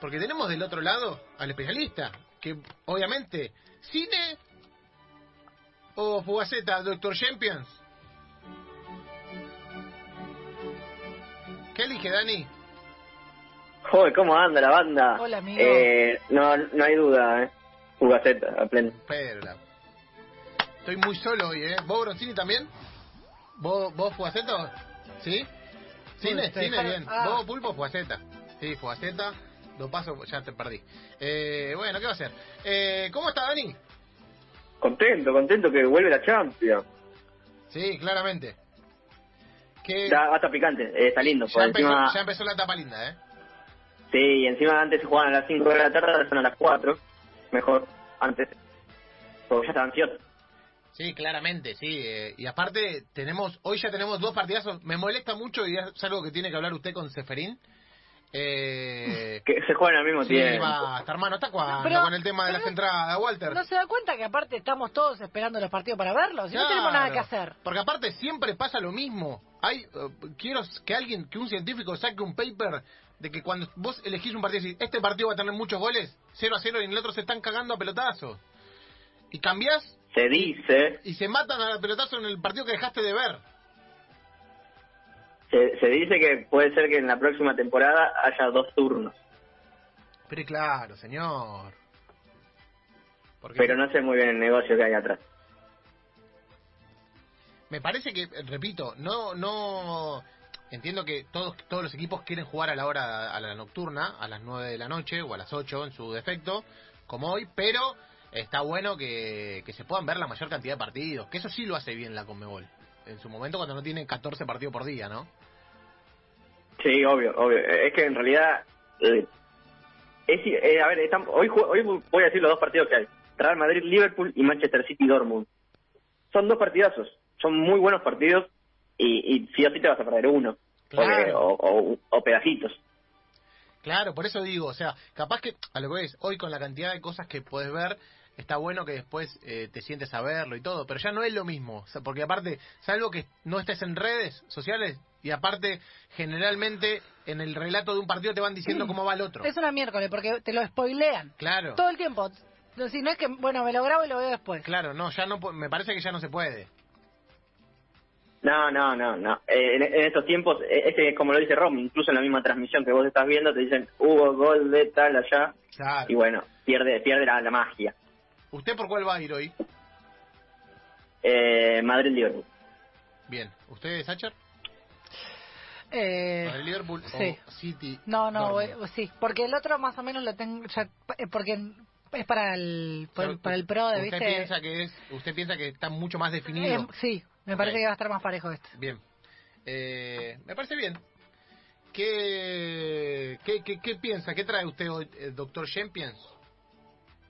Porque tenemos del otro lado al especialista, que obviamente, cine o Fugaceta, Doctor Champions. ¿Qué elige, Dani? Joder, ¿cómo anda la banda? Hola, amigo. Eh, no, no hay duda, ¿eh? Fugaceta, a pleno. Estoy muy solo hoy, ¿eh? ¿Vos, Broncini, también? ¿Vos, vos Fugaceta? ¿Sí? Cine, cine, bien. ah. Vos, Pulpo, Fugaceta. Sí, Fugaceta. Lo paso, ya te perdí. Eh, bueno, ¿qué va a hacer? Eh, ¿Cómo está, Dani? Contento, contento que vuelve la Champions. Sí, claramente. Que Ya, hasta picante, eh, está lindo. ya, por empezó, encima, ya empezó la etapa linda, ¿eh? Sí, y encima antes se jugaban a las 5 de la tarde, ahora son a las 4. Mejor, antes. Porque ya estaba ansioso. Sí, claramente, sí. eh, y aparte, tenemos hoy ya tenemos dos partidazos. Me molesta mucho y es algo que tiene que hablar usted con Seferín. Eh, Que se juegan al mismo sí, tiempo. basta, hermano, ¿hasta cuándo con el tema de las entradas, Walter? ¿No se da cuenta que aparte estamos todos esperando los partidos para verlos? Si no tenemos nada que hacer. Porque aparte siempre pasa lo mismo. Hay eh, quiero que alguien, que un científico saque un paper de que cuando vos elegís un partido y decís, este partido va a tener muchos goles, 0 a 0 y en el otro se están cagando a pelotazos. Y cambiás Se dice, y se matan a pelotazo en el partido que dejaste de ver. Se, se dice que puede ser que en la próxima temporada haya dos turnos. Pero claro, señor. Porque Pero no sé muy bien el negocio que hay atrás. me parece que, repito, no, no, entiendo que todos, todos los equipos quieren jugar a la hora, a la nocturna, a las 9 de la noche o a las 8 en su defecto, como hoy, pero está bueno que, que se puedan ver la mayor cantidad de partidos, que eso sí lo hace bien la Conmebol, en su momento cuando no tiene 14 partidos por día, ¿no? Sí, obvio, obvio. Es que en realidad... eh, es, eh, a ver, estamos- hoy, hoy voy a decir los dos partidos que hay. Real Madrid, Liverpool y Manchester City, Dortmund. Son dos partidazos. Son muy buenos partidos y, y sí o sí te vas a perder uno. Claro. o, o- o pedacitos. Claro, por eso digo, o sea, capaz que, a lo que ves, hoy con la cantidad de cosas que puedes ver, está bueno que después eh, te sientes a verlo y todo, pero ya no es lo mismo, o sea, porque aparte, salvo que no estés en redes sociales, y aparte, generalmente, en el relato de un partido te van diciendo cómo va el otro. Es una miércoles porque te lo spoilean Claro, todo el tiempo. No, Si no es que, bueno, me lo grabo y lo veo después. claro, no, ya no, me parece que ya no se puede. No, no, no, no. Eh, en, en estos tiempos, eh, es que como lo dice Rom, incluso en la misma transmisión que vos estás viendo, te dicen, hubo gol de tal allá, Claro. y bueno, pierde pierde la, la magia. ¿Usted por cuál va a ir hoy? Eh, Madrid-Liverpool. Bien, ¿usted, Sacher? Eh, ¿Para el Liverpool sí. o City? no, no, voy- sí, porque el otro más o menos lo tengo, ya, eh, porque es para el, por el- para el pro, de, ¿Usted ¿viste? piensa que es, usted piensa que está mucho más Eh, definido? sí, me parece que va a estar más parejo este. Bien. Eh, me parece bien. ¿Qué, qué, qué, qué piensa? ¿Qué trae usted hoy, eh, doctor Champions?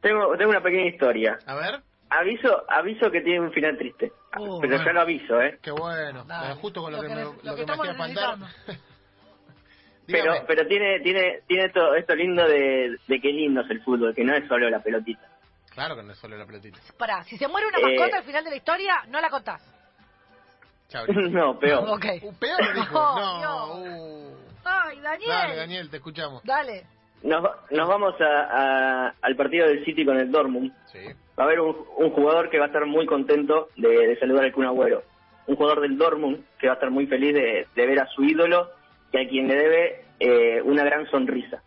Tengo, tengo una pequeña historia. A ver. Aviso aviso que tiene un final triste. Uh, pero ya bueno. lo aviso, ¿eh? Qué bueno. Dale. Eh, Justo con lo, Lo que, que me, lo lo que que me hacía. Pero pero tiene tiene tiene esto, esto lindo de, de qué lindo es el fútbol, que no es solo la pelotita. Claro que no es solo la pelotita. Pará, si se muere una Eh. mascota al final de la historia, no la contás. Chao. no, peor. Ok. Uh, peor dijo. No, No. Uh. Ay, Daniel. Dale, Daniel, te escuchamos. Dale. Nos, nos vamos a, a- al partido del City con el Dortmund. Sí. Va a haber un, un jugador que va a estar muy contento de, de saludar al Kun Agüero. Un jugador del Dortmund que va a estar muy feliz de, de ver a su ídolo y a quien le debe eh, una gran sonrisa.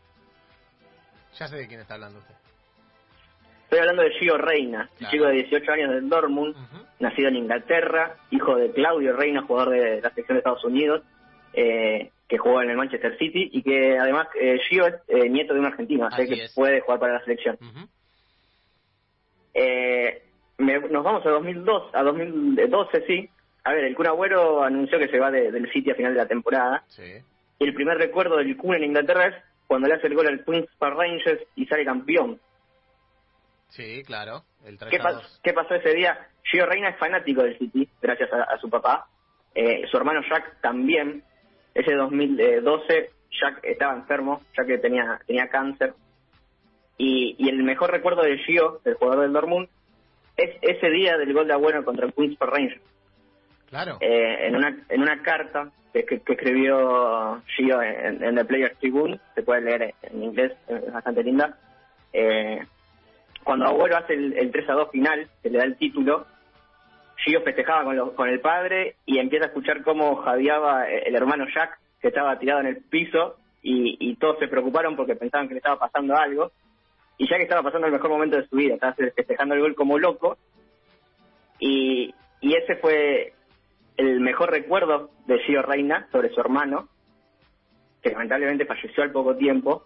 Ya sé de quién está hablando usted. Estoy hablando de Gio Reina, Claro. chico de 18 años del Dortmund, nacido en Inglaterra, hijo de Claudio Reina, jugador de la selección de Estados Unidos, eh, que jugó en el Manchester City y que además eh, Gio es eh, nieto de un argentino, así, Así que es. puede jugar para la selección. Eh, me- nos vamos a 2002, a 2012, sí. A ver, el Kun Agüero anunció que se va de- del City a final de la temporada. Sí. Y el primer recuerdo del Kun en Inglaterra es cuando le hace el gol al Queen's Park Rangers y sale campeón. Sí, claro. El 3 ¿Qué, a pa- 2. qué pasó ese día? Gio Reina es fanático del City, gracias a, a su papá. Eh, su hermano Jack también. Ese 2012 Jack estaba enfermo, ya que tenía, tenía cáncer. Y, y el mejor recuerdo de Gio, el jugador del Dortmund, es ese día del gol de Agüero contra el Queen's Park Rangers. Claro. Eh, en, una, en una carta que, que, escribió Gio en, en, The Players Tribune, se puede leer en inglés, es bastante linda. Eh, cuando Agüero hace el, el 3 a 2 final, que le da el título, Gio festejaba con, con el padre y empieza a escuchar cómo jadeaba el hermano Jack, que estaba tirado en el piso, y, y todos se preocuparon porque pensaban que le estaba pasando algo. Y Jack estaba pasando el mejor momento de su vida, estaba festejando el gol como loco. Y, y ese fue el mejor recuerdo de Gio Reina sobre su hermano, que lamentablemente falleció al poco tiempo.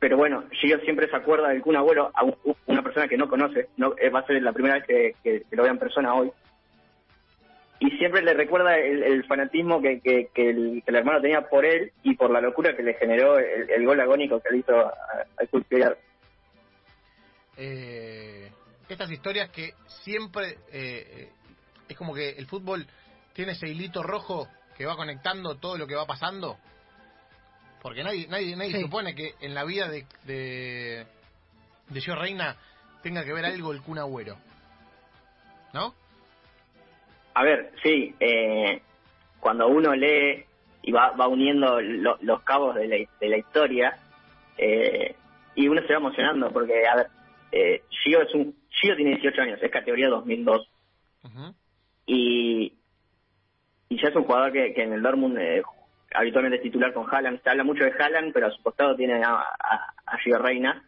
Pero bueno, Gio siempre se acuerda del Kun Abuelo a una persona que no conoce, no eh, va a ser la primera vez que, lo vea en persona hoy. Y siempre le recuerda el, fanatismo que, que, el, hermano tenía por él y por la locura que le generó el, gol agónico que le hizo al Club eh, Estas historias que siempre eh, es como que el fútbol tiene ese hilito rojo que va conectando todo lo que va pasando. Porque nadie nadie nadie supone que en la vida de, de, de Gio Reina tenga que ver algo el Kun Agüero. ¿No? A ver, sí. Eh, cuando uno lee y va, va uniendo los cabos de la, de la historia, eh, y uno se va emocionando, porque, a ver, eh, Gio, es un, Gio tiene 18 años, es categoría 2002. Uh y, y ya es un jugador que, que en el Dortmund eh, habitualmente es titular con Haaland. Se habla mucho de Haaland, pero a su costado tiene a, a, Gio Reina.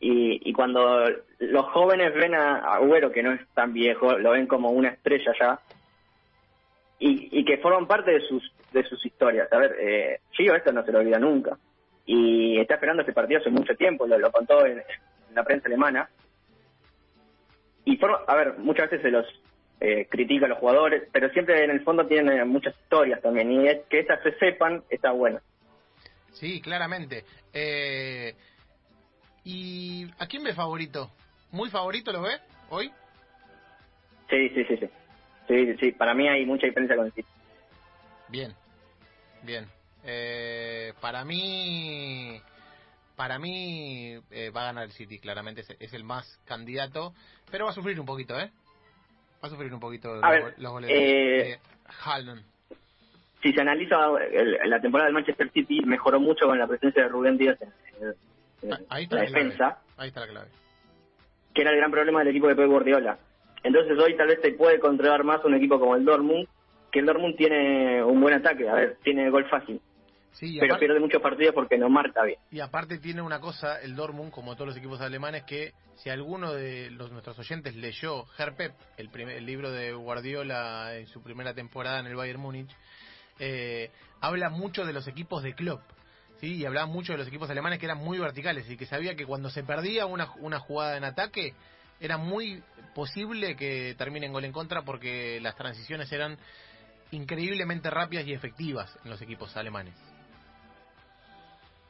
Y, y cuando los jóvenes ven a Agüero, que no es tan viejo, lo ven como una estrella ya, y, y que forman parte de sus de sus historias. A ver, eh, Gio esto no se lo olvida nunca. Y está esperando este partido hace mucho tiempo, lo, contó en, en, la prensa alemana. Y forma, a ver, muchas veces se los eh, critica a los jugadores, pero siempre en el fondo tienen eh, muchas historias también, y es que esas se sepan está bueno. Sí, claramente. Eh, ¿Y a quién ve favorito? ¿Muy favorito lo ve hoy? Sí, sí, sí, sí. Sí, sí, para mí hay mucha diferencia con el City. Bien, bien. Eh, para mí, para mí va a ganar el City, claramente es, es, el más candidato, pero va a sufrir un poquito, ¿eh? Va a sufrir un poquito los, goles de, eh, Si se analiza la temporada del Manchester City, mejoró mucho con la presencia de Rubén Díaz en, ah, la, defensa. Ahí está la clave. Que era el gran problema del equipo de Pep Guardiola. Entonces hoy tal vez se puede controlar más un equipo como el Dortmund, que el Dortmund tiene un buen ataque, a ver, tiene gol fácil. Sí, pero pierde muchos partidos porque no marca bien. Y aparte tiene una cosa, el Dortmund, como todos los equipos alemanes, que si alguno de los nuestros oyentes leyó Herpep, el, primer, el libro de Guardiola en su primera temporada en el Bayern Múnich, eh, habla mucho de los equipos de Klopp. ¿sí? Y hablaba mucho de los equipos alemanes que eran muy verticales y que sabía que cuando se perdía una, una jugada en ataque, era muy posible que termine en gol en contra porque las transiciones eran increíblemente rápidas y efectivas en los equipos alemanes.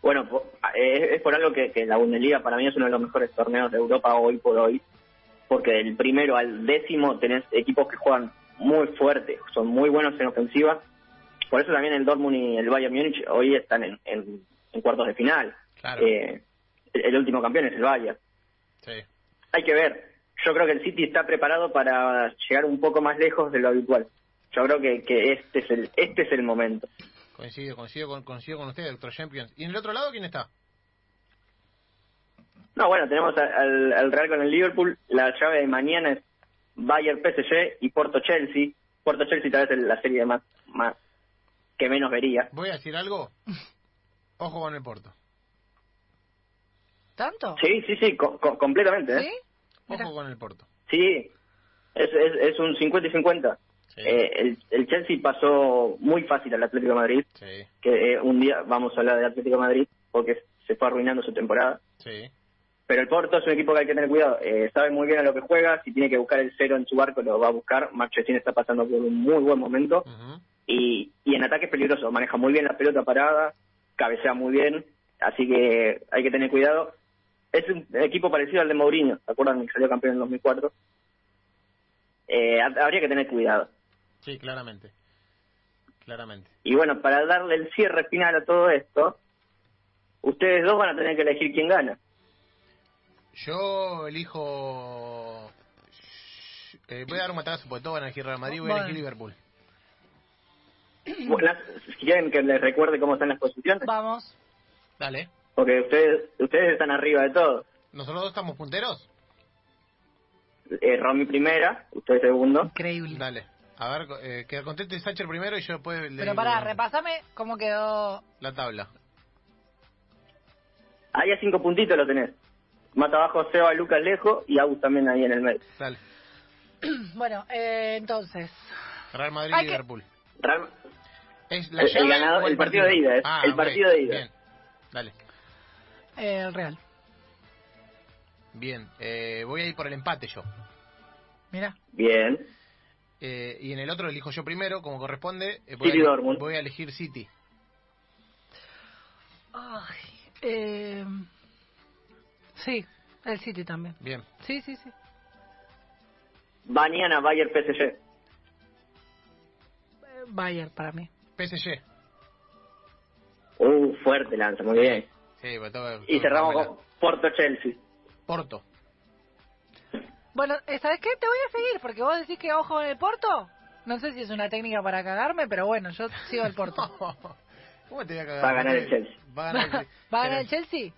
Bueno, es, por algo que, la Bundesliga para mí es uno de los mejores torneos de Europa hoy por hoy, porque del primero al décimo tenés equipos que juegan muy fuerte, son muy buenos en ofensiva. Por eso también el Dortmund y el Bayern Múnich hoy están en, en, cuartos de final. Eh, el, último campeón es el Bayern. Sí. Hay que ver. Yo creo que el City está preparado para llegar un poco más lejos de lo habitual. Yo creo que, que este es el este es el momento. Coincido, coincido con, coincido con usted, doctor Champions. ¿Y en el otro lado quién está? No, bueno, tenemos al, Real con el Liverpool. La llave de mañana es Bayern PSG y Porto Chelsea. Porto Chelsea tal vez es la serie más, más que menos vería. Voy a decir algo. Ojo con el Porto. ¿Tanto? Sí, sí, sí, completamente. ¿eh? Ojo con el Porto. Sí, es, es, es un 50 y 50. Eh, el, el, Chelsea pasó muy fácil al Atlético de Madrid, que eh, un día vamos a hablar del Atlético de Madrid porque se fue arruinando su temporada. Pero el Porto es un equipo que hay que tener cuidado, eh, sabe muy bien a lo que juega, si tiene que buscar el cero en su barco lo va a buscar, Marchesín está pasando por un muy buen momento. Y, y en ataque es peligroso, maneja muy bien la pelota parada, cabecea muy bien, así que hay que tener cuidado. Es un equipo parecido al de Mourinho, ¿se acuerdan que salió campeón en 2004? Eh, habría que tener cuidado. Sí, claramente. Claramente. Y bueno, para darle el cierre final a todo esto, ustedes dos van a tener que elegir quién gana. Yo elijo. eh, voy a dar un matazo porque todos van a elegir Real Madrid, voy a elegir Liverpool. Bueno, si quieren que les recuerde cómo están las posiciones, Vamos. Dale. porque ustedes ustedes están arriba de todo. ¿Nosotros dos estamos punteros? Eh, Romy primera, usted segundo. Increíble. Dale. A ver, eh, que conteste Sacher primero y yo después le Pero digo pará, repásame cómo quedó. la tabla. Ahí a cinco puntitos lo tenés. Más abajo Seba, Lucas Lejo y Agus también ahí en el medio. Dale. Bueno, eh, entonces. Real Madrid, Hay que- Liverpool. Real- ¿Es la El- el llave ganador- o el partido de ida, es Ah, el ok, partido de ida. Bien. Dale. eh, el Real. Bien. Eh, voy a ir por el empate yo. Mira. Bien. Eh, y en el otro elijo yo primero, como corresponde. Eh, City a, Dortmund. voy a elegir City. Ay, eh, sí, el City también. Bien. Sí, sí, sí. Mañana Bayern PSG. Bayern para mí. PSG. Uh, fuerte lanza, muy bien. Sí, pero todo- Y todo- cerramos todo- con Porto Chelsea. Porto. Bueno, eh, ¿sabes qué? Te voy a seguir porque vos decís que ojo en el Porto. No sé si es una técnica para cagarme, pero bueno, yo sigo el Porto. ¿Cómo te voy a cagar? Va a ganar el Chelsea. Va a ganar el Chelsea. ¿Va a ganar el Pero- Chelsea?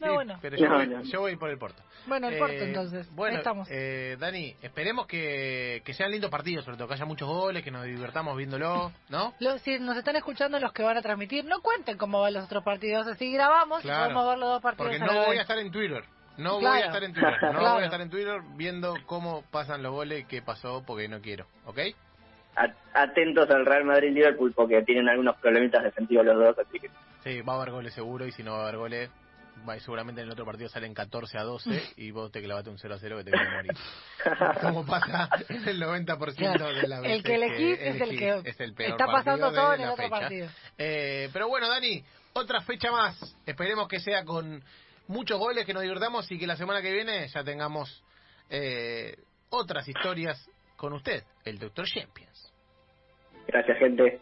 No, sí, bueno. Pero yo, No, voy, no. yo voy por el Porto. Bueno, el Porto entonces. Bueno, Ahí estamos. eh, Dani, esperemos que, que sean lindos partidos, sobre todo que haya muchos goles, que nos divirtamos viéndolo, ¿no? Lo- si nos están escuchando los que van a transmitir, no cuenten cómo van los otros partidos. Así grabamos y podemos ver los dos partidos Porque no voy vez. a estar en Twitter. No voy a estar en Twitter. No Claro. voy a estar en Twitter viendo cómo pasan los goles, qué pasó, porque no quiero, ¿ok? Atentos al Real Madrid-Liverpool porque tienen algunos problemitas defensivos los dos, así que Sí, va a haber goles seguro y si no va a haber goles, va, seguramente en el otro partido salen 14 a 12 y vos te clavaste un 0 a 0 que te voy a morir. Como pasa en el 90% Claro. de la El que elegís es el que es el peor está pasando todo de en el la otro fecha. partido. Eh, pero bueno, Dani, otra fecha más. Esperemos que sea con muchos goles, que nos divirtamos y que la semana que viene ya tengamos eh, otras historias con usted, el Doctor Champions. gracias gente.